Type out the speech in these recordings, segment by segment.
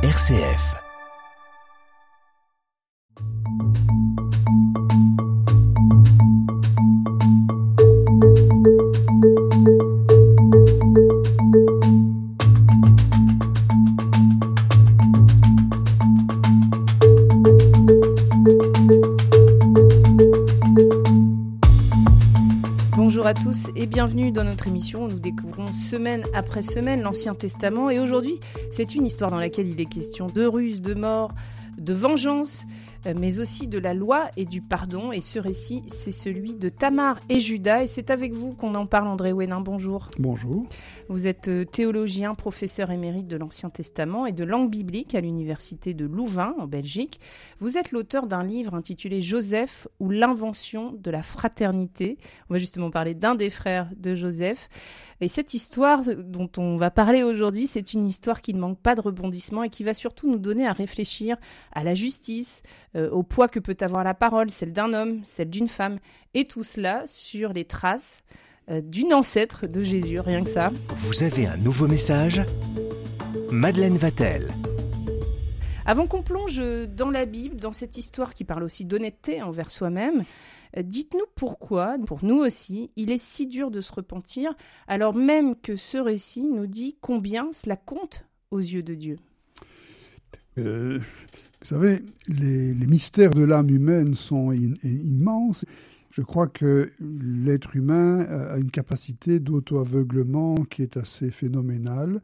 RCF. Bonjour à tous et bienvenue dans notre émission semaine après semaine l'Ancien Testament. Et aujourd'hui, c'est une histoire dans laquelle il est question de ruse, de mort, de vengeance, mais aussi de la loi et du pardon. Et ce récit, c'est celui de Tamar et Judas. Et c'est avec vous qu'on en parle, André Wénin. Bonjour. Bonjour. Vous êtes euh, théologien, professeur émérite de l'Ancien Testament et de langue biblique à l'Université de Louvain, en Belgique. Vous êtes l'auteur d'un livre intitulé Joseph ou l'invention de la fraternité. On va justement parler d'un des frères de Joseph. Et cette histoire dont on va parler aujourd'hui, c'est une histoire qui ne manque pas de rebondissement et qui va surtout nous donner à réfléchir à la justice, euh, au poids que peut avoir la parole, celle d'un homme, celle d'une femme, et tout cela sur les traces euh, d'une ancêtre de Jésus, rien que ça. Vous avez un nouveau message Madeleine Vatel. Avant qu'on plonge dans la Bible, dans cette histoire qui parle aussi d'honnêteté envers soi-même, euh, dites-nous pourquoi, pour nous aussi, il est si dur de se repentir, alors même que ce récit nous dit combien cela compte aux yeux de Dieu. Euh, vous savez, les, mystères de l'âme humaine sont immenses. Je crois que l'être humain a une capacité d'auto-aveuglement qui est assez phénoménale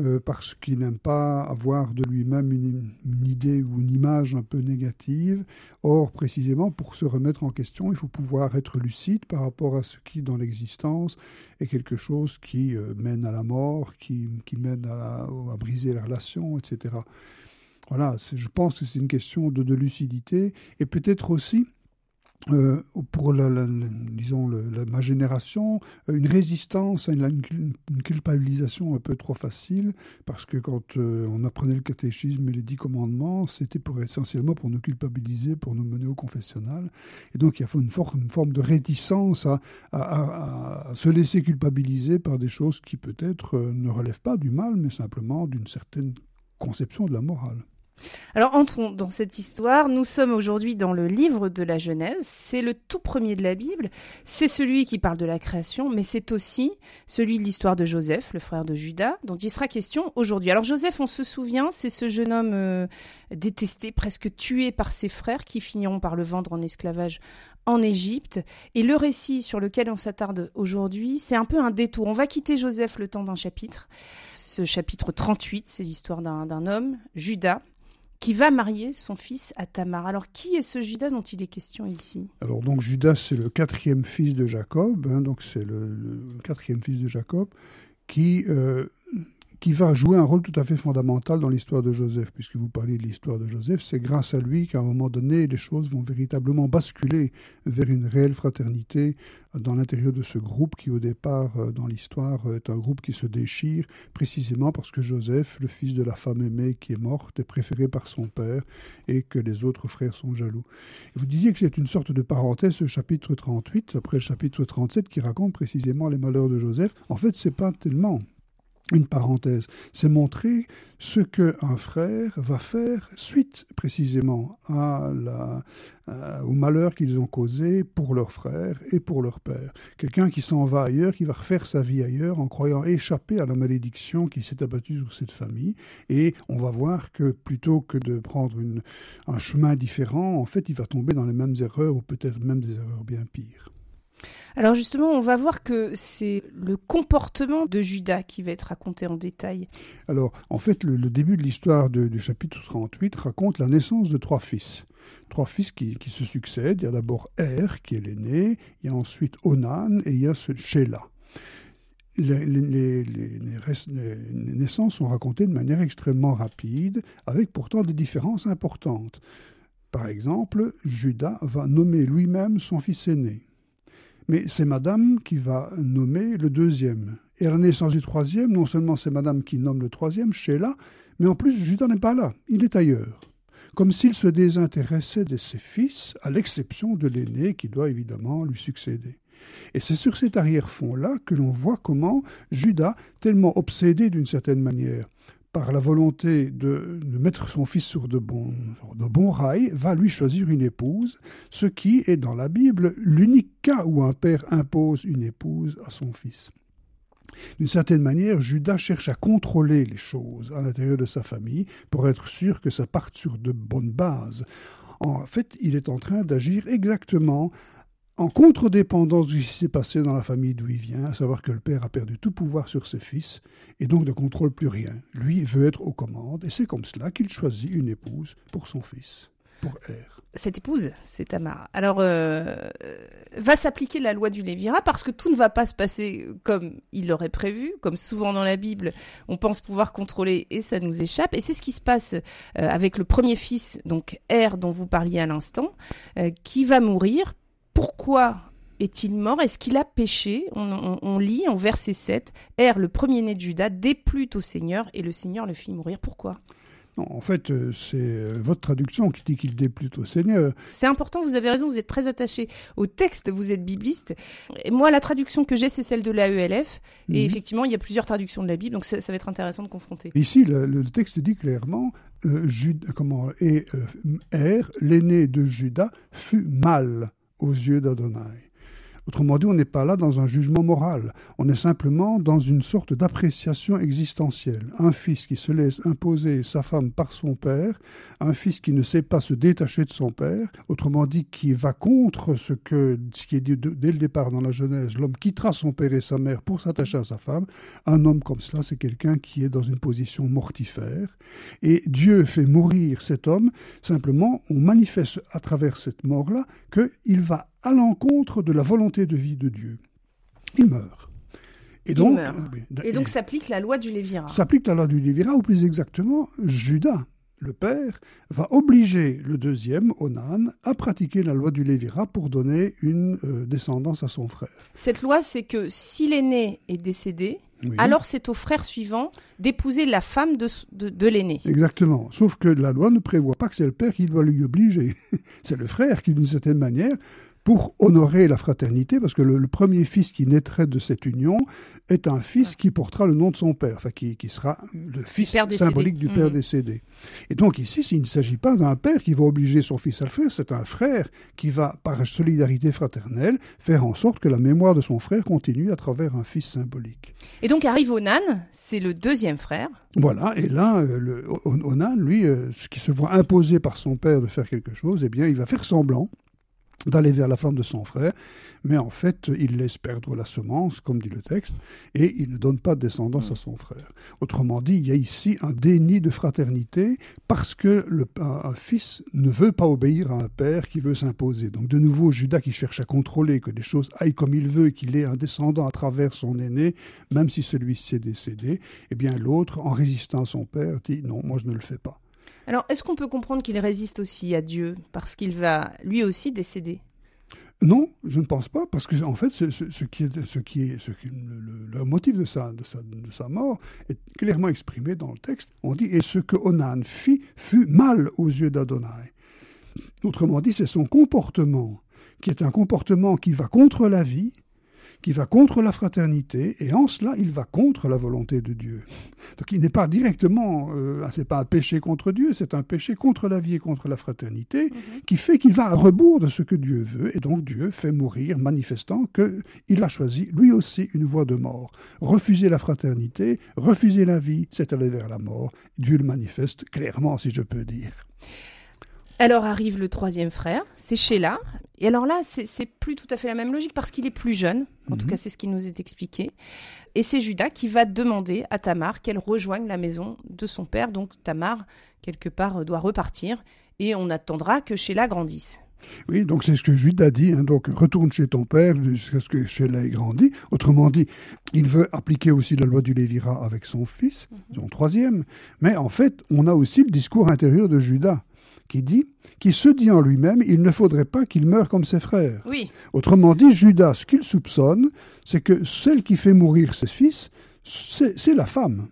euh, parce qu'il n'aime pas avoir de lui-même une, idée ou une image un peu négative. Or, précisément, pour se remettre en question, il faut pouvoir être lucide par rapport à ce qui, dans l'existence, est quelque chose qui euh, mène à la mort, qui, mène à, la- à briser les relations, etc. Voilà, je pense que c'est une question de, lucidité et peut-être aussi euh, pour la, disons ma génération, une résistance à une, culpabilisation un peu trop facile, parce que quand euh, on apprenait le catéchisme et les dix commandements, c'était pour, essentiellement pour nous culpabiliser, pour nous mener au confessionnal. Et donc il y a une, une forme de réticence à se laisser culpabiliser par des choses qui peut-être euh, ne relèvent pas du mal, mais simplement d'une certaine conception de la morale. Alors entrons dans cette histoire. Nous sommes aujourd'hui dans le livre de la Genèse. C'est le tout premier de la Bible. C'est celui qui parle de la création, mais c'est aussi celui de l'histoire de Joseph, le frère de Judas, dont il sera question aujourd'hui. Alors Joseph, on se souvient, c'est ce jeune homme euh, détesté, presque tué par ses frères, qui finiront par le vendre en esclavage en Égypte. Et le récit sur lequel on s'attarde aujourd'hui, c'est un peu un détour. On va quitter Joseph le temps d'un chapitre. Ce chapitre 38, c'est l'histoire d'un d'un homme, Judas, qui va marier son fils à Tamar. Alors, qui est ce Judas dont il est question ici? Alors donc Judas, c'est le quatrième fils de Jacob, hein, donc c'est le, quatrième fils de Jacob, qui, euh, qui va jouer un rôle tout à fait fondamental dans l'histoire de Joseph, puisque vous parlez de l'histoire de Joseph, c'est grâce à lui qu'à un moment donné, les choses vont véritablement basculer vers une réelle fraternité dans l'intérieur de ce groupe qui au départ, euh, dans l'histoire, est un groupe qui se déchire, précisément parce que Joseph, le fils de la femme aimée qui est morte, est préféré par son père et que les autres frères sont jaloux. Et vous disiez que c'est une sorte de parenthèse, ce chapitre 38, après le chapitre 37, qui raconte précisément les malheurs de Joseph. En fait, c'est pas tellement une parenthèse, c'est montrer ce qu'un frère va faire suite précisément à- au malheur qu'ils ont causé pour leur frère et pour leur père. Quelqu'un qui s'en va ailleurs, qui va refaire sa vie ailleurs en croyant échapper à la malédiction qui s'est abattue sur cette famille. Et on va voir que plutôt que de prendre un chemin différent, en fait, il va tomber dans les mêmes erreurs ou peut-être même des erreurs bien pires. Alors justement, on va voir que c'est le comportement de Judas qui va être raconté en détail. Alors, en fait, le, début de l'histoire du chapitre 38 raconte la naissance de trois fils. Trois fils qui, se succèdent. Il y a d'abord Er, qui est l'aîné, il y a ensuite Onan et il y a ce Sheila. Les, les naissances sont racontées de manière extrêmement rapide, avec pourtant des différences importantes. Par exemple, Judas va nommer lui-même son fils aîné. Mais c'est Madame qui va nommer le deuxième. Et à la naissance du troisième, non seulement c'est Madame qui nomme le troisième, Sheila, mais en plus Judas n'est pas là, il est ailleurs. Comme s'il se désintéressait de ses fils, à l'exception de l'aîné qui doit évidemment lui succéder. Et c'est sur cet arrière-fond-là que l'on voit comment Judas, tellement obsédé d'une certaine manière par la volonté de, mettre son fils sur de bons, de bons rails, va lui choisir une épouse, ce qui est dans la Bible l'unique cas où un père impose une épouse à son fils. D'une certaine manière, Judas cherche à contrôler les choses à l'intérieur de sa famille pour être sûr que ça parte sur de bonnes bases. En fait, il est en train d'agir exactement en contre-dépendance de ce qui s'est passé dans la famille d'où il vient, à savoir que le père a perdu tout pouvoir sur ses fils et donc ne contrôle plus rien. Lui veut être aux commandes et c'est comme cela qu'il choisit une épouse pour son fils, pour R. Cette épouse, c'est Tamar. Alors, euh, va s'appliquer la loi du Lévira parce que tout ne va pas se passer comme il l'aurait prévu. Comme souvent dans la Bible, on pense pouvoir contrôler et ça nous échappe. Et c'est ce qui se passe euh, avec le premier fils, donc R, dont vous parliez à l'instant, euh, qui va mourir pourquoi est-il mort? Est-ce qu'il a péché? On, lit en verset 7, Er, le premier-né de Judas, déplut au Seigneur et le Seigneur le fit mourir. Pourquoi? Non, en fait, euh, c'est euh, votre traduction qui dit qu'il déplut au Seigneur. C'est important, vous avez raison, vous êtes très attaché au texte, vous êtes bibliste. Et moi, la traduction que j'ai, c'est celle de l'AELF. Et mhm. effectivement, il y a plusieurs traductions de la Bible, donc ça, va être intéressant de confronter. Ici, le, texte dit clairement, euh, comment, et Er, l'aîné de Judas, fut mal aux yeux d'Adonai. Autrement dit, on n'est pas là dans un jugement moral, on est simplement dans une sorte d'appréciation existentielle. Un fils qui se laisse imposer sa femme par son père, un fils qui ne sait pas se détacher de son père, autrement dit qui va contre ce, que, ce qui est dit dès le départ dans la Genèse, l'homme quittera son père et sa mère pour s'attacher à sa femme. Un homme comme cela, c'est quelqu'un qui est dans une position mortifère. Et Dieu fait mourir cet homme, simplement on manifeste à travers cette mort-là qu'il va à l'encontre de la volonté de vie de Dieu. Il meurt. Et donc, euh, et donc s'applique la loi du Lévira. S'applique la loi du Lévira, ou plus exactement, Judas, le père, va obliger le deuxième, Onan, à pratiquer la loi du Lévira pour donner une euh, descendance à son frère. Cette loi, c'est que si l'aîné est décédé, alors c'est au frère suivant d'épouser la femme de, de, l'aîné. Exactement. Sauf que la loi ne prévoit pas que c'est le père qui doit lui obliger. c'est le frère qui, d'une certaine manière, pour honorer la fraternité, parce que le, premier fils qui naîtrait de cette union est un fils qui portera le nom de son père, enfin qui, sera le fils symbolique du père mmh. décédé. Et donc ici, il ne s'agit pas d'un père qui va obliger son fils à le faire, c'est un frère qui va, par solidarité fraternelle, faire en sorte que la mémoire de son frère continue à travers un fils symbolique. Et donc arrive Onan, c'est le deuxième frère. Voilà, et là, euh, le, Onan, lui, euh, ce qui se voit imposer par son père de faire quelque chose, eh bien, il va faire semblant d'aller vers la femme de son frère, mais en fait, il laisse perdre la semence, comme dit le texte, et il ne donne pas de descendance à son frère. Autrement dit, il y a ici un déni de fraternité parce que le, fils ne veut pas obéir à un père qui veut s'imposer. Donc de nouveau, Judas qui cherche à contrôler que les choses aillent comme il veut, qu'il ait un descendant à travers son aîné, même si celui-ci est décédé, eh bien l'autre, en résistant à son père, dit non, moi je ne le fais pas. Alors, est-ce qu'on peut comprendre qu'il résiste aussi à Dieu parce qu'il va lui aussi décéder? Non, je ne pense pas, parce que en fait, ce, qui est, ce qui est, ce le, motif de sa, de, sa, de sa, mort est clairement exprimé dans le texte. On dit et ce que Onan fit fut mal aux yeux d'Adonai. Autrement dit, c'est son comportement qui est un comportement qui va contre la vie, qui va contre la fraternité, et en cela, il va contre la volonté de Dieu. Donc il n'est pas directement, euh, c'est pas un péché contre Dieu, c'est un péché contre la vie et contre la fraternité, mhm. qui fait qu'il va à rebours de ce que Dieu veut, et donc Dieu fait mourir, manifestant qu'il a choisi lui aussi une voie de mort. Refuser la fraternité, refuser la vie, c'est aller vers la mort. Dieu le manifeste clairement, si je peux dire. Alors arrive le troisième frère, c'est Sheila. Et alors là, c'est plus tout à fait la même logique parce qu'il est plus jeune. En tout mhm. cas, c'est ce qui nous est expliqué. Et c'est Judas qui va demander à Tamar qu'elle rejoigne la maison de son père. Donc Tamar, quelque part, doit repartir. Et on attendra que Sheila grandisse. Oui, donc c'est ce que Judas dit. Hein. donc retourne chez ton père jusqu'à ce que Sheila ait grandi. Autrement dit, il veut appliquer aussi la loi du Lévira avec son fils, mhm. son troisième. Mais en fait, on a aussi le discours intérieur de Judas qui dit, qui se dit en lui-même, il ne faudrait pas qu'il meure comme ses frères. Oui. Autrement dit, Judas, ce qu'il soupçonne, c'est que celle qui fait mourir ses fils, c'est la femme.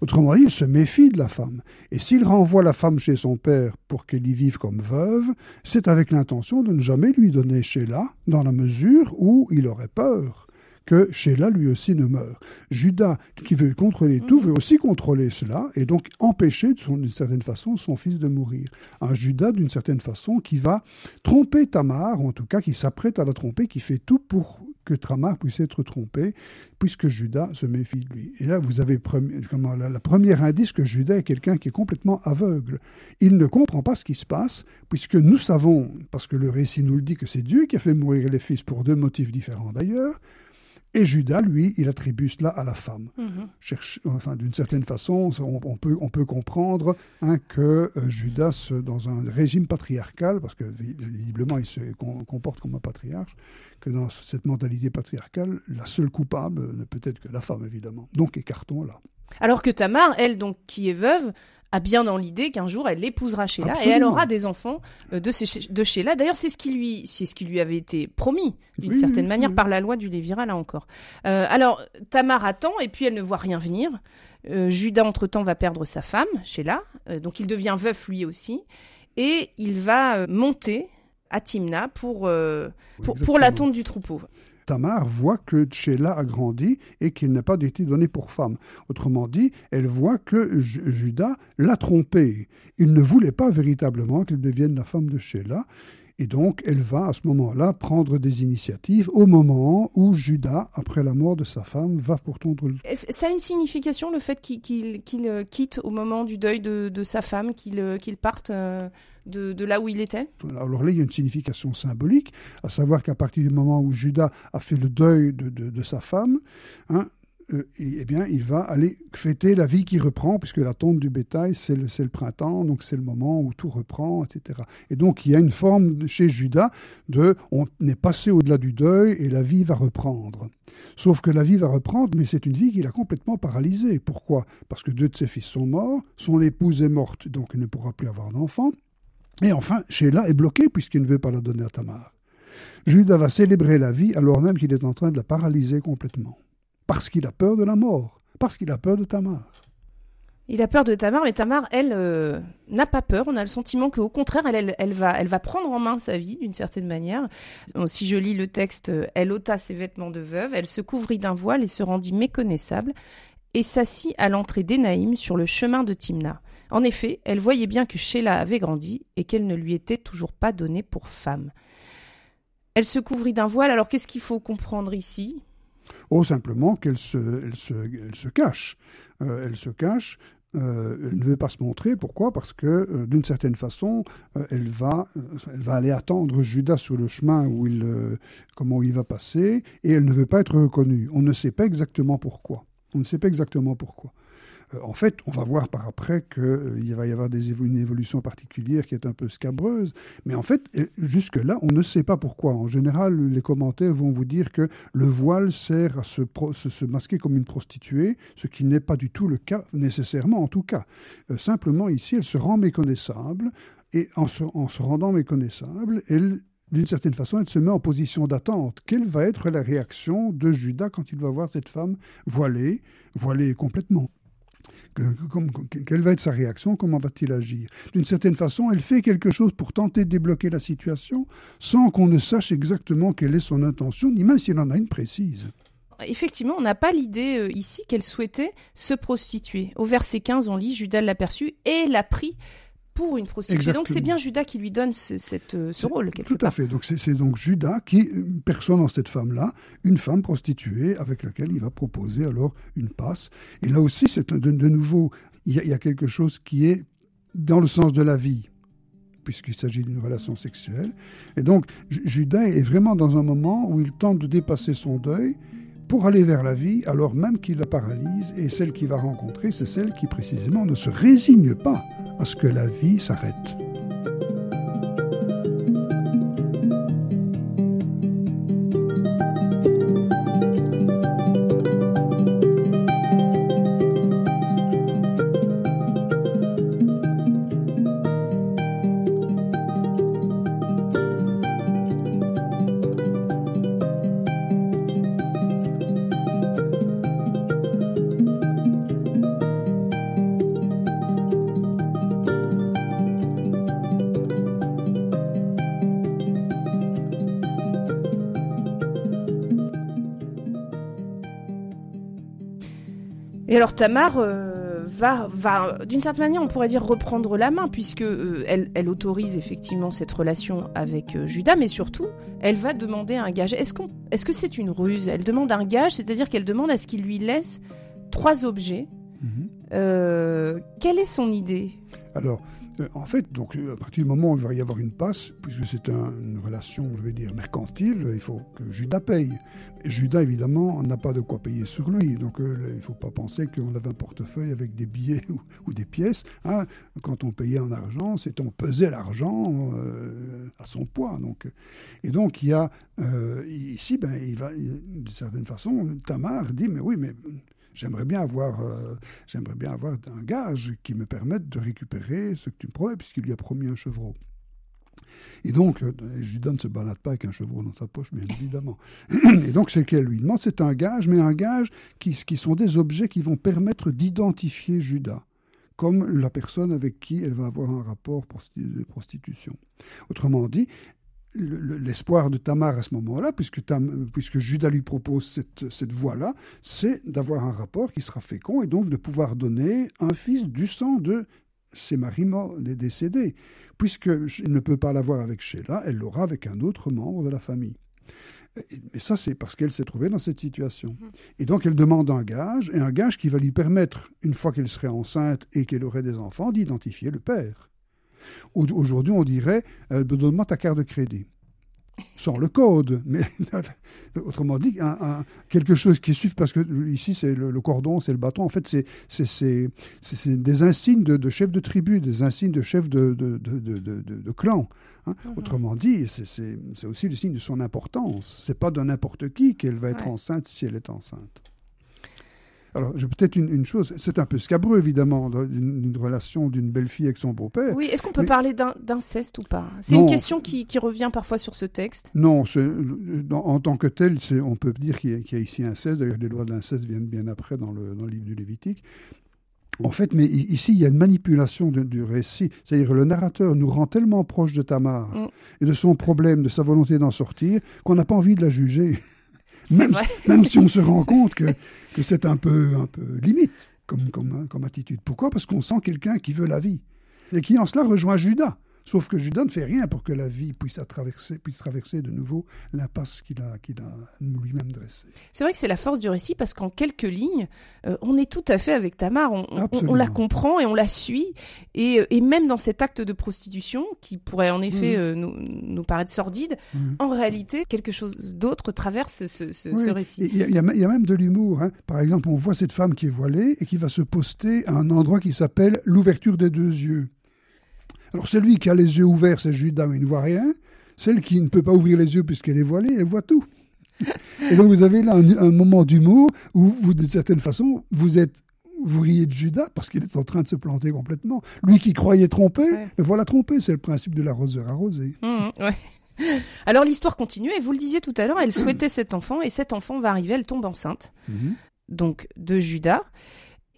Autrement dit, il se méfie de la femme. Et s'il renvoie la femme chez son père pour qu'elle y vive comme veuve, c'est avec l'intention de ne jamais lui donner Sheila, dans la mesure où il aurait peur que Sheila lui aussi ne meure. Judas, qui veut contrôler tout, veut aussi contrôler cela et donc empêcher d'une certaine façon son fils de mourir. Un Judas d'une certaine façon qui va tromper Tamar, ou en tout cas qui s'apprête à la tromper, qui fait tout pour que Tamar puisse être trompée, puisque Judas se méfie de lui. Et là, vous avez comment, la, la première indice que Judas est quelqu'un qui est complètement aveugle. Il ne comprend pas ce qui se passe, puisque nous savons, parce que le récit nous le dit, que c'est Dieu qui a fait mourir les fils pour deux motifs différents d'ailleurs, et Judas, lui, il attribue cela à la femme. Mhm. Cherche, enfin, d'une certaine façon, on, on, peut, on peut comprendre hein, que euh, Judas, dans un régime patriarcal, parce que visiblement il se comporte comme un patriarche, que dans cette mentalité patriarcale, la seule coupable ne peut être que la femme, évidemment. Donc écartons là. Alors que Tamar, elle, donc, qui est veuve, a bien dans l'idée qu'un jour elle épousera Sheila Absolument. et elle aura des enfants euh, de, de Sheila. D'ailleurs, c'est ce qui lui, c'est ce qui lui avait été promis d'une Oui, certaine oui, manière oui. par la loi du Lévira là encore. Euh, alors Tamar attend et puis elle ne voit rien venir. Euh, Judas entre temps va perdre sa femme Sheila, euh, donc il devient veuf lui aussi et il va monter à Timna pour pour, pour la Exactement. tonte du troupeau. Tamar voit que Sheila a grandi et qu'il n'a pas été donné pour femme. Autrement dit, elle voit que Ju- Judas l'a trompée. Il ne voulait pas véritablement qu'elle devienne la femme de Sheila. Et donc, elle va à ce moment-là prendre des initiatives au moment où Judas, après la mort de sa femme, va pour tondre le Est-ce- Ça a une signification le fait qu'il euh, quitte au moment du deuil de, sa femme, qu'il euh, parte euh, de, là où il était Alors là, il y a une signification symbolique, à savoir qu'à partir du moment où Judas a fait le deuil de, de- sa femme, hein, euh, eh bien, il va aller fêter la vie qui reprend, puisque la tonte du bétail, c'est le, le printemps, donc c'est le moment où tout reprend, etc. Et donc, il y a une forme chez Judas de on est passé au-delà du deuil et la vie va reprendre. Sauf que la vie va reprendre, mais c'est une vie qu'il a complètement paralysée. Pourquoi? Parce que deux de ses fils sont morts, son épouse est morte, donc il ne pourra plus avoir d'enfants. Et enfin, Sheila est bloquée puisqu'il ne veut pas la donner à Tamar. Judas va célébrer la vie alors même qu'il est en train de la paralyser complètement. Parce qu'il a peur de la mort, parce qu'il a peur de Tamar. Il a peur de Tamar, mais Tamar, elle, euh, n'a pas peur. On a le sentiment qu'au contraire, elle, va, prendre en main sa vie d'une certaine manière. Bon, si je lis le texte, euh, elle ôta ses vêtements de veuve, elle se couvrit d'un voile et se rendit méconnaissable, et s'assit à l'entrée d'Énaïm sur le chemin de Timna. En effet, elle voyait bien que Sheila avait grandi et qu'elle ne lui était toujours pas donnée pour femme. Elle se couvrit d'un voile. Alors qu'est-ce qu'il faut comprendre ici? Oh, simplement qu'elle se, se, elle se cache. Euh, elle se cache. euh, elle ne veut pas se montrer. Pourquoi? Parce que, euh, d'une certaine façon, elle, va, aller attendre Judas sur le chemin où il, comment il va passer, et elle ne veut pas être reconnue. On ne sait pas exactement pourquoi. On ne sait pas exactement pourquoi. Euh, en fait, on va voir par après qu'il va y avoir une évolution particulière qui est un peu scabreuse. Mais en fait, euh, jusque-là, on ne sait pas pourquoi. En général, les commentaires vont vous dire que le voile sert à se, masquer comme une prostituée, ce qui n'est pas du tout le cas, nécessairement en tout cas. Euh, simplement, ici, elle se rend méconnaissable, et en se, en se rendant méconnaissable, d'une certaine façon, elle se met en position d'attente. Quelle va être la réaction de Judas quand il va voir cette femme voilée, voilée complètement que- que- comme- que- quelle va être sa réaction Comment va-t-il agir? D'une certaine façon, elle fait quelque chose pour tenter de débloquer la situation sans qu'on ne sache exactement quelle est son intention, ni même s'il en a une précise. Effectivement, on n'a pas l'idée euh, ici qu'elle souhaitait se prostituer. Au verset 15, on lit Judas l'aperçut et l'a pris pour une prostituée. Donc Exactement. c'est bien Judas qui lui donne ce, cette, euh, ce rôle Tout à fait. Donc c'est donc Judas qui perçoit dans cette femme-là une femme prostituée avec laquelle il va proposer alors une passe. Et là aussi, c'est de, de nouveau, il y, a, il y a quelque chose qui est dans le sens de la vie puisqu'il s'agit d'une relation sexuelle. Et donc, Ju- Judas est vraiment dans un moment où il tente de dépasser son deuil pour aller vers la vie, alors même qu'il la paralyse, et celle qu'il va rencontrer, c'est celle qui précisément ne se résigne pas à ce que la vie s'arrête. Et alors Tamar euh, va, va d'une certaine manière, on pourrait dire reprendre la main, puisque euh, elle, elle, autorise effectivement cette relation avec euh, Judas, mais surtout, elle va demander un gage. Est-ce qu'on, est-ce que c'est une ruse? Elle demande un gage, c'est-à-dire qu'elle demande à ce qu'il lui laisse trois objets. Mhm. quelle est son idée? Alors, euh, en fait, donc, euh, à partir du moment où il va y avoir une passe, puisque c'est une relation, je vais dire, mercantile, il faut que Judas paye. Judas, évidemment, n'a pas de quoi payer sur lui. Donc, euh, il ne faut pas penser qu'on avait un portefeuille avec des billets ou, des pièces. Hein. Quand on payait en argent, c'est on pesait l'argent à son poids. Donc, et donc, il y a ici, ben, il va, d'une certaine façon, Tamar dit, mais oui, mais j'aimerais bien avoir, euh, j'aimerais bien avoir un gage qui me permette de récupérer ce que tu me promets, puisqu'il lui a promis un chevreau. Et donc, euh, Judas ne se balade pas avec un chevreau dans sa poche, bien évidemment. Et donc, ce qu'elle lui demande, c'est un gage, mais un gage qui, qui sont des objets qui vont permettre d'identifier Judas comme la personne avec qui elle va avoir un rapport de prostitution. Autrement dit, l'espoir de Tamar à ce moment-là, puisque, puisque, Judas lui propose cette, cette voie-là, c'est d'avoir un rapport qui sera fécond et donc de pouvoir donner un fils du sang de ses maris morts, des décédés. Puisqu'il ne peut pas l'avoir avec Sheila, elle l'aura avec un autre membre de la famille. Et ça, c'est parce qu'elle s'est trouvée dans cette situation. Mmh. Et donc, elle demande un gage, et un gage qui va lui permettre, une fois qu'elle serait enceinte et qu'elle aurait des enfants, d'identifier le père. Aujourd'hui, on dirait euh, donne-moi ta carte de crédit. Sans le code, mais autrement dit, quelque chose qui suit, parce que ici, c'est le, cordon, c'est le bâton, en fait, c'est des insignes de, chef de tribu, des insignes de chef de, de, clan. Hein. Mhm. Autrement dit, c'est aussi le signe de son importance. C'est pas de n'importe qui qu'elle va être enceinte si elle est enceinte. Alors, peut-être une, chose, c'est un peu scabreux, évidemment, d'une relation d'une belle fille avec son beau-père. Oui, est-ce qu'on peut parler d'inceste ou pas? C'est une question qui, revient parfois sur ce texte. Non, en tant que tel, on peut dire qu'il y, a ici inceste. D'ailleurs, les lois de l'inceste viennent bien après dans le, livre du Lévitique. En fait, mais ici, il y a une manipulation du récit. C'est-à-dire le narrateur nous rend tellement proche de Tamar mm. et de son problème, de sa volonté d'en sortir, qu'on n'a pas envie de la juger. Même, même, si on se rend compte que, que c'est un peu, un peu limite comme, comme, comme attitude. Pourquoi? Parce qu'on sent quelqu'un qui veut la vie et qui en cela rejoint Judas. Sauf que Judas ne fait rien pour que la vie puisse traverser, puisse traverser de nouveau l'impasse qu'il a, qu'il a lui-même dressée. C'est vrai que c'est la force du récit parce qu'en quelques lignes, euh, on est tout à fait avec Tamar, on, on, la comprend et on la suit. Et, euh, et, même dans cet acte de prostitution, qui pourrait en effet mmh. euh, nous, nous, paraître sordide, mmh. en réalité, quelque chose d'autre traverse ce, ce, récit. Il y, y, a même de l'humour. Hein. Par exemple, on voit cette femme qui est voilée et qui va se poster à un endroit qui s'appelle l'ouverture des deux yeux. Alors celui qui a les yeux ouverts, c'est Judas, mais il ne voit rien. Celle qui ne peut pas ouvrir les yeux puisqu'elle est voilée, elle voit tout. Et donc vous avez là un, moment d'humour où, vous, d'une certaine façon, vous êtes vous riez de Judas parce qu'il est en train de se planter complètement. Lui qui croyait tromper, le voilà trompé. C'est le principe de l'arroseur arrosé. Mmh, Alors l'histoire continue et vous le disiez tout à l'heure, elle souhaitait cet enfant et cet enfant va arriver, elle tombe enceinte. Mmh. Donc de Judas.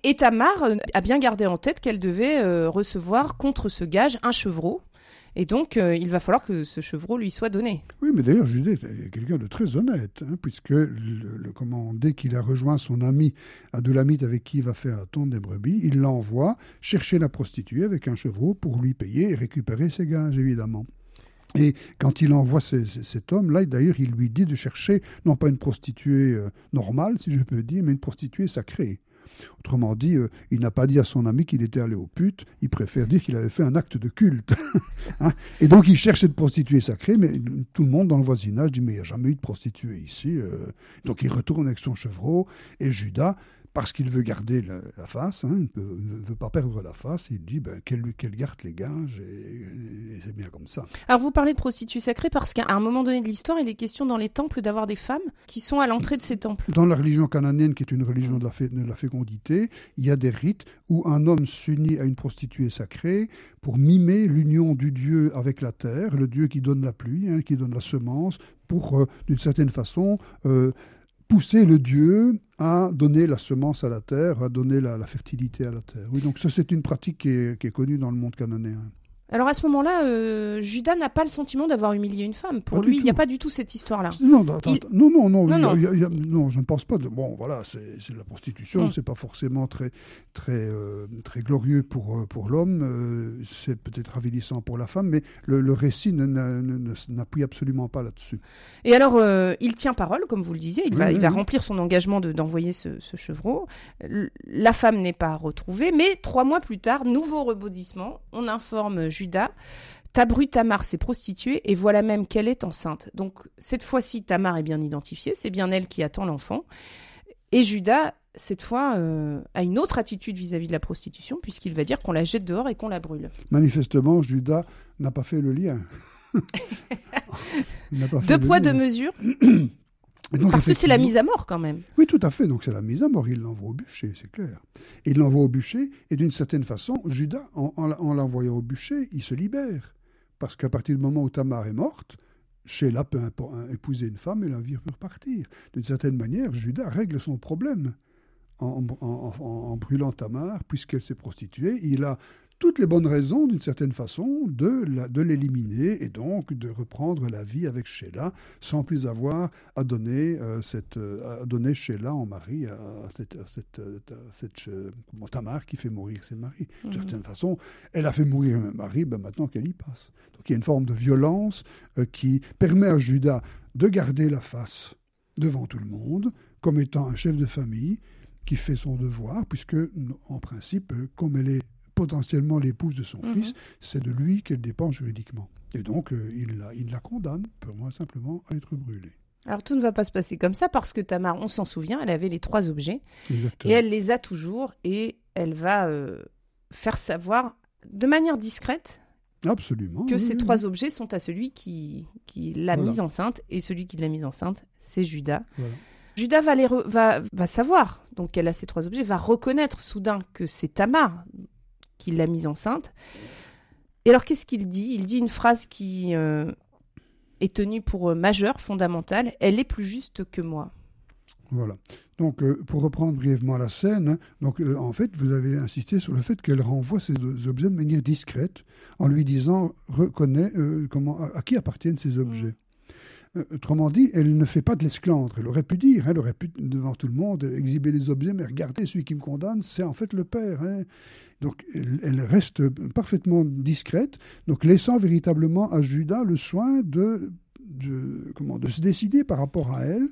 Et Tamar euh, a bien gardé en tête qu'elle devait euh, recevoir contre ce gage un chevreau. Et donc, euh, il va falloir que ce chevreau lui soit donné. Oui, mais d'ailleurs, Judith est quelqu'un de très honnête, hein, puisque le, comment, dès qu'il a rejoint son ami Adulamite avec qui il va faire la tonte des brebis, il l'envoie chercher la prostituée avec un chevreau pour lui payer et récupérer ses gages, évidemment. Et quand il envoie cet homme-là, d'ailleurs, il lui dit de chercher non pas une prostituée normale, si je peux dire, mais une prostituée sacrée. Autrement dit, euh, il n'a pas dit à son ami qu'il était allé aux putes, il préfère dire qu'il avait fait un acte de culte. Hein. et donc il cherche cette prostituée sacrée, mais tout le monde dans le voisinage dit mais il n'y a jamais eu de prostituée ici. Euh. Donc il retourne avec son chevreau, et Judas parce qu'il veut garder la, face, hein, il ne veut, pas perdre la face, il dit ben, qu'elle garde les gages, et, c'est bien comme ça. Alors vous parlez de prostituées sacrées parce qu'à un moment donné de l'histoire, il est question dans les temples d'avoir des femmes qui sont à l'entrée de ces temples. Dans la religion cananéenne, qui est une religion de la, de la fécondité, il y a des rites où un homme s'unit à une prostituée sacrée pour mimer l'union du Dieu avec la terre, le Dieu qui donne la pluie, hein, qui donne la semence, pour, euh, d'une certaine façon, euh, pousser le Dieu à donner la semence à la terre, à donner la, fertilité à la terre. Oui, donc ça c'est une pratique qui est, connue dans le monde cananéen. Alors à ce moment-là, euh, Judas n'a pas le sentiment d'avoir humilié une femme. Pour Pas lui, il n'y a pas du tout cette histoire-là. Non, non, attends, Il- attends. non, non, non, Non, il y a- non. il y a- il y a- non, je ne pense pas. De, bon, voilà, c'est de la prostitution, Mm. c'est pas forcément très, très, euh, très glorieux pour, euh, pour l'homme, euh, c'est peut-être avilissant pour la femme, mais le, le récit n'appuie absolument pas là-dessus. Et alors, il tient parole, comme vous le disiez, il Oui, va, oui, il va oui. remplir son engagement de- d'envoyer ce, ce chevreau. La femme n'est pas retrouvée, mais trois mois plus tard, nouveau rebondissement, on informe Judas. Tabru Tamar s'est prostituée et voilà même qu'elle est enceinte. Donc cette fois-ci, Tamar est bien identifiée, c'est bien elle qui attend l'enfant. Et Judas, cette fois, euh, a une autre attitude vis-à-vis de la prostitution, puisqu'il va dire qu'on la jette dehors et qu'on la brûle. Manifestement, Judas n'a pas fait le lien. Deux poids, deux mesures, donc, parce que c'est la mise à mort quand même. Oui, tout à fait. Donc c'est la mise à mort. Il l'envoie au bûcher, c'est clair. Il l'envoie au bûcher, et d'une certaine façon, Judas, en, en- en l'envoyant au bûcher, il se libère. Parce qu'à partir du moment où Tamar est morte, Sheila peut épouser une femme et la vie peut repartir. D'une certaine manière, Judas règle son problème en, en- en- en brûlant Tamar, puisqu'elle s'est prostituée. Il a toutes les bonnes raisons, d'une certaine façon, de l'éliminer et donc de reprendre la vie avec Sheila sans plus avoir à donner, euh, cette, euh, à donner Sheila en mari à, à cette, à cette, euh, cette, bon, Tamar qui fait mourir ses maris. D'une Mhm. certaine façon, elle a fait mourir un mari, ben maintenant qu'elle y passe. Donc il y a une forme de violence euh, qui permet à Judas de garder la face devant tout le monde, comme étant un chef de famille qui fait son devoir, puisque en principe, comme elle est potentiellement l'épouse de son Mhm. fils, c'est de lui qu'elle dépend juridiquement. Et donc, euh, il, la, il la condamne, purement simplement, à être brûlée. Alors tout ne va pas se passer comme ça parce que Tamar, on s'en souvient, elle avait les trois objets Exactement. et elle les a toujours et elle va euh, faire savoir de manière discrète Absolument. que oui, ces oui, trois objets sont à celui qui, qui l'a Voilà. mise enceinte et celui qui l'a mise enceinte, c'est Judas. Voilà. Judas va, les re- va, va savoir, donc qu'elle a ces trois objets, va reconnaître soudain que c'est Tamar qui l'a mise enceinte. Et alors qu'est-ce qu'il dit? Il dit une phrase qui euh, est tenue pour euh, majeure, fondamentale. Elle est plus juste que moi. Voilà. Donc, euh, pour reprendre brièvement la scène, donc, en fait, vous avez insisté sur le fait qu'elle renvoie ces objets de manière discrète, en lui disant reconnais comment, à, à qui appartiennent ces objets. Euh, autrement dit, elle ne fait pas de l'esclandre. Elle aurait pu dire, hein, elle aurait pu, devant tout le monde, exhiber les objets, mais regardez, celui qui me condamne, c'est en fait le père. hein. Donc, elle, reste parfaitement discrète, donc laissant véritablement à Judas le soin de, de, comment, de se décider par rapport à elle.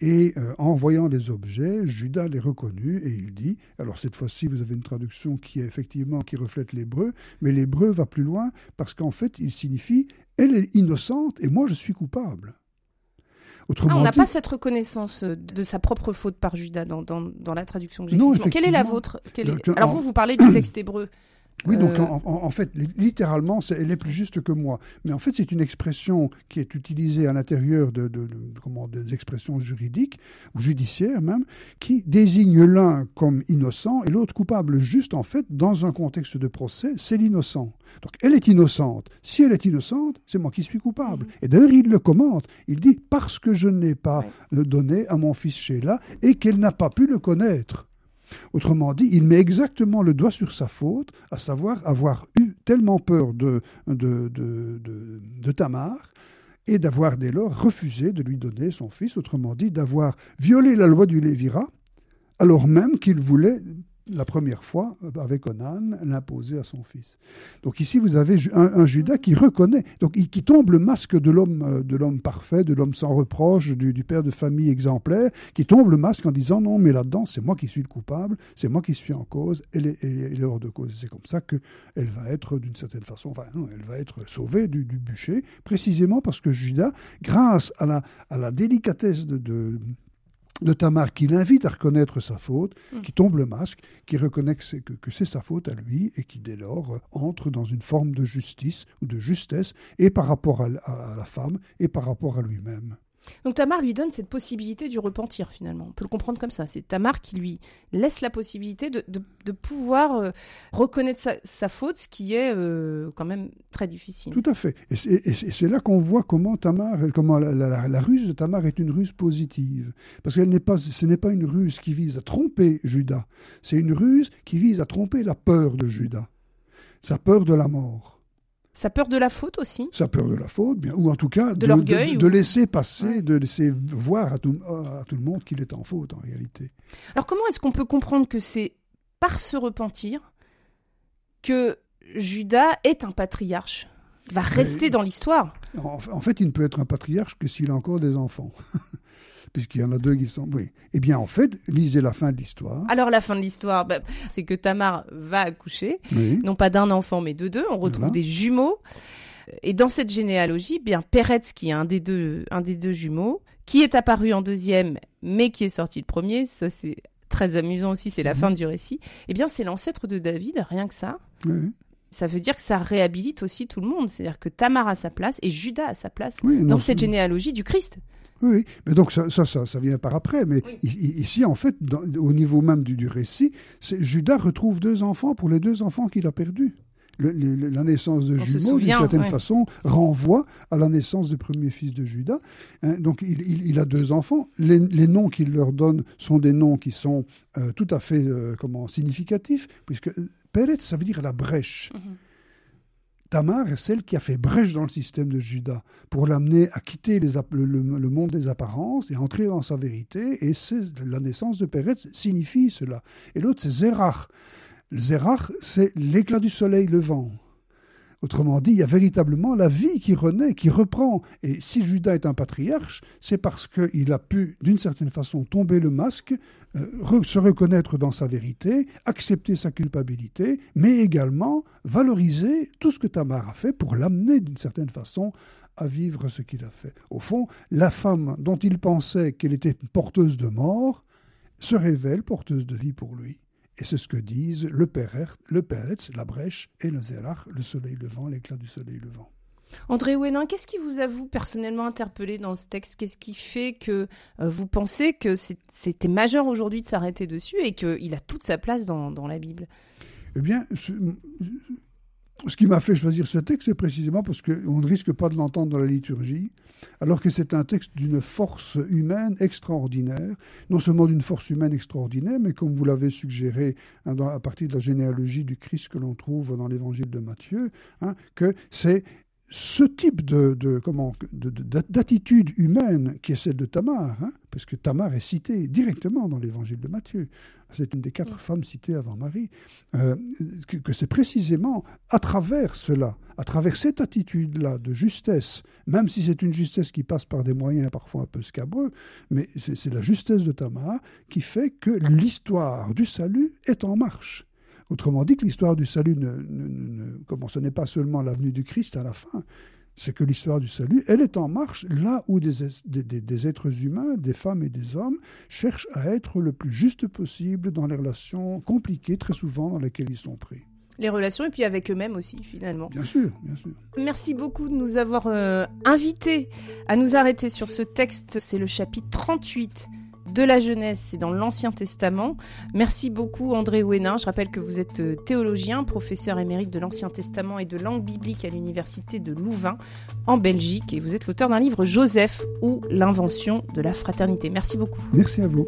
Et euh, en voyant les objets, Judas les reconnut et il dit, alors cette fois-ci vous avez une traduction qui est effectivement qui reflète l'hébreu, mais l'hébreu va plus loin parce qu'en fait il signifie elle est innocente et moi je suis coupable. Autrement Ah, on n'a pas cette reconnaissance euh, de sa propre faute par Judas dans, dans, dans la traduction que j'ai faite. Quelle est la vôtre? Quelle est- Donc, Alors vous, vous parlez du texte hébreu. Oui, donc Euh, en, fait, li- littéralement, elle est plus juste que moi. Mais en fait, c'est une expression qui est utilisée à l'intérieur de, de- de- comment, des expressions juridiques, ou judiciaires même, qui désigne l'un comme innocent et l'autre coupable. Juste, en fait, dans un contexte de procès, c'est l'innocent. Donc, elle est innocente. Si elle est innocente, c'est moi qui suis coupable. Mhm. Et d'ailleurs, il le commente. Il dit, parce que je n'ai pas Ouais. donné à mon fils Sheila et qu'elle n'a pas pu le connaître. Autrement dit, il met exactement le doigt sur sa faute, à savoir avoir eu tellement peur de, de, Tamar et d'avoir dès lors refusé de lui donner son fils, autrement dit, d'avoir violé la loi du Lévira, alors même qu'il voulait la première fois, avec Onan, l'imposer à son fils. Donc ici, vous avez un, Judas qui reconnaît, donc qui tombe le masque de l'homme, euh, de l'homme parfait, de l'homme sans reproche, du, père de famille exemplaire, qui tombe le masque en disant non, mais là-dedans, c'est moi qui suis le coupable, c'est moi qui suis en cause, elle est, elle est- hors de cause. C'est comme ça que elle va être, d'une certaine façon, enfin, non, elle va être sauvée du, du bûcher, précisément parce que Judas, grâce à la, à la délicatesse de de Tamar qui l'invite à reconnaître sa faute, Mm. qui tombe le masque, qui reconnaît que c'est, que, que c'est sa faute à lui et qui dès lors entre dans une forme de justice ou de justesse et par rapport à, l- à- à la femme et par rapport à lui-même. Donc Tamar lui donne cette possibilité du repentir finalement. On peut le comprendre comme ça. C'est Tamar qui lui laisse la possibilité de, de- pouvoir euh, reconnaître sa, faute, ce qui est euh, quand même très difficile. Tout à fait. Et c'est, là qu'on voit comment Tamar, comment la, la- ruse de Tamar est une ruse positive. Parce qu'elle ce n'est pas une ruse qui vise à tromper Judas. C'est une ruse qui vise à tromper la peur de Judas. Sa peur de la mort. Sa peur de la faute aussi? Sa peur de la faute, bien, ou en tout cas de, l'orgueil, de, de, laisser passer, ouais. de laisser voir à tout, à tout le monde qu'il est en faute en réalité. Alors comment est-ce qu'on peut comprendre que c'est par ce repentir que Judas est un patriarche? Va rester Mais, dans l'histoire. En, en, fait, il ne peut être un patriarche que s'il a encore des enfants. Puisqu'il y en a deux qui sont. Oui. Eh bien, en fait, lisez la fin de l'histoire. Alors, la fin de l'histoire, bah, c'est que Tamar va accoucher, oui. non pas d'un enfant, mais de deux. On retrouve voilà. des jumeaux. Et dans cette généalogie, bien Peretz, qui est un des deux, un des deux jumeaux, qui est apparu en deuxième, mais qui est sorti le premier, ça c'est très amusant aussi, c'est la mmh. fin du récit. Eh bien, c'est l'ancêtre de David, rien que ça. Oui ça veut dire que ça réhabilite aussi tout le monde. C'est-à-dire que Tamar a sa place et Judas a sa place oui, dans cette généalogie du Christ. Oui, mais donc ça, ça, ça, ça vient par après. Mais oui. ici, en fait, dans, au niveau même du, du récit, Judas retrouve deux enfants pour les deux enfants qu'il a perdus. Le, le, la naissance de On jumeaux, d'une certaine ouais. façon, renvoie à la naissance du premier fils de Judas. Hein, donc, il, il, il, a deux enfants. Les, les noms qu'il leur donne sont des noms qui sont euh, tout à fait euh, comment, significatifs, puisque Pérez, ça veut dire la brèche. Mm -hmm. Tamar est celle qui a fait brèche dans le système de Judas pour l'amener à quitter les, le, le, le, monde des apparences et entrer dans sa vérité. Et la naissance de Pérez signifie cela. Et l'autre, c'est Zérach. Zérach, c'est l'éclat du soleil levant. Autrement dit, il y a véritablement la vie qui renaît, qui reprend. Et si Judas est un patriarche, c'est parce qu'il a pu, d'une certaine façon, tomber le masque, euh, se reconnaître dans sa vérité, accepter sa culpabilité, mais également valoriser tout ce que Tamar a fait pour l'amener, d'une certaine façon, à vivre ce qu'il a fait. Au fond, la femme dont il pensait qu'elle était porteuse de mort se révèle porteuse de vie pour lui. Et c'est ce que disent le Pérez, le Peretz, la brèche, et le Zérach, le soleil levant, l'éclat du soleil levant. André Ouénin, qu'est-ce qui vous a, vous, personnellement interpellé dans ce texte? Qu'est-ce qui fait que euh, vous pensez que c'était majeur aujourd'hui de s'arrêter dessus et qu'il a toute sa place dans, dans la Bible? Eh bien, ce, qui m'a fait choisir ce texte, c'est précisément parce qu'on ne risque pas de l'entendre dans la liturgie, alors que c'est un texte d'une force humaine extraordinaire, non seulement d'une force humaine extraordinaire, mais comme vous l'avez suggéré hein, dans, à partir de la généalogie du Christ que l'on trouve dans l'évangile de Matthieu, hein, que c'est ce type de, d'attitude humaine qui est celle de Tamar, hein, parce que Tamar est citée directement dans l'évangile de Matthieu. C'est une des quatre oui. femmes citées avant Marie. Euh, que, que c'est précisément à travers cela, à travers cette attitude-là de justesse, même si c'est une justesse qui passe par des moyens parfois un peu scabreux, mais c'est la justesse de Tamar qui fait que l'histoire du salut est en marche. Autrement dit, que l'histoire du salut, ne, ne, ne, comment, ce n'est pas seulement l'avenue du Christ à la fin, c'est que l'histoire du salut, elle est en marche là où des, des, des, êtres humains, des femmes et des hommes, cherchent à être le plus juste possible dans les relations compliquées, très souvent, dans lesquelles ils sont pris. Les relations et puis avec eux-mêmes aussi, finalement. Bien sûr, bien sûr. Merci beaucoup de nous avoir euh, invités à nous arrêter sur ce texte. C'est le chapitre 38 de la jeunesse, c'est dans l'Ancien Testament. Merci beaucoup André Ouénin. Je rappelle que vous êtes euh, théologien, professeur émérite de l'Ancien Testament et de langue biblique à l'Université de Louvain en Belgique et vous êtes l'auteur d'un livre Joseph ou l'invention de la fraternité. Merci beaucoup. Merci à vous.